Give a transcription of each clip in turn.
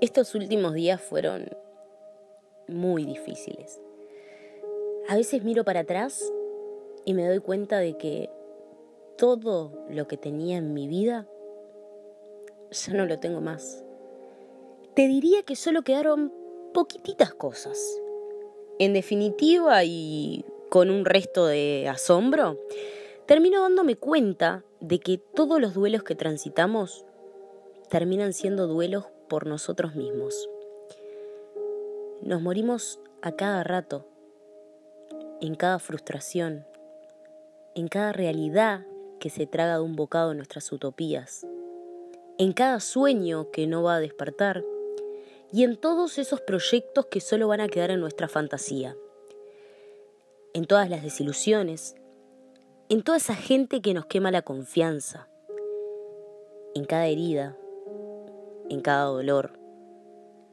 Estos últimos días fueron muy difíciles. A veces miro para atrás y me doy cuenta de que todo lo que tenía en mi vida ya no lo tengo más. Te diría que solo quedaron poquititas cosas. En definitiva y con un resto de asombro, termino dándome cuenta de que todos los duelos que transitamos terminan siendo duelos por nosotros mismos. Nos morimos a cada rato, en cada frustración, en cada realidad que se traga de un bocado nuestras utopías, en cada sueño que no va a despertar y en todos esos proyectos que solo van a quedar en nuestra fantasía, en todas las desilusiones, en toda esa gente que nos quema la confianza, en cada herida, en cada dolor.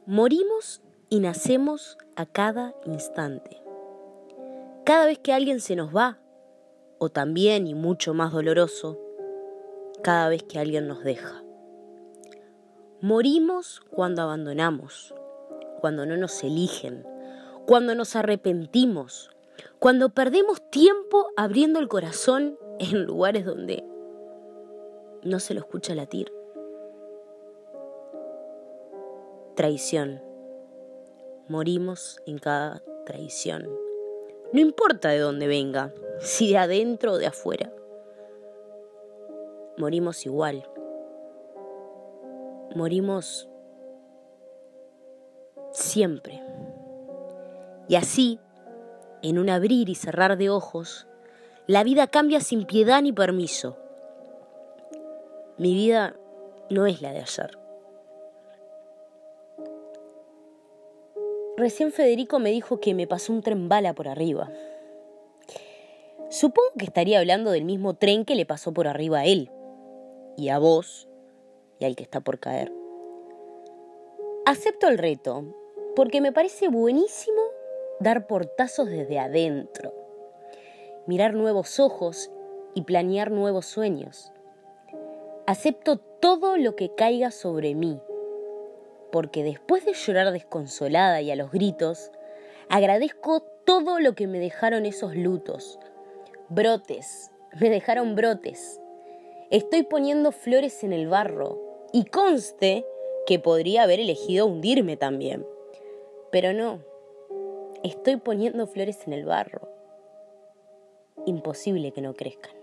Morimos y nacemos a cada instante. Cada vez que alguien se nos va, o también y mucho más doloroso, cada vez que alguien nos deja. Morimos cuando abandonamos, cuando no nos eligen, cuando nos arrepentimos, cuando perdemos tiempo abriendo el corazón en lugares donde no se lo escucha latir. Traición. Morimos en cada traición. No importa de dónde venga, si de adentro o de afuera. Morimos igual. Morimos siempre. Y así, en un abrir y cerrar de ojos, la vida cambia sin piedad ni permiso. Mi vida no es la de ayer. Recién Federico me dijo que me pasó un tren bala por arriba. Supongo que estaría hablando del mismo tren que le pasó por arriba a él, y a vos, y al que está por caer. Acepto el reto, porque me parece buenísimo dar portazos desde adentro, mirar nuevos ojos y planear nuevos sueños. Acepto todo lo que caiga sobre mí porque después de llorar desconsolada y a los gritos, agradezco todo lo que me dejaron esos lutos. Brotes, me dejaron brotes. Estoy poniendo flores en el barro y conste que podría haber elegido hundirme también. Pero no, estoy poniendo flores en el barro. Imposible que no crezcan.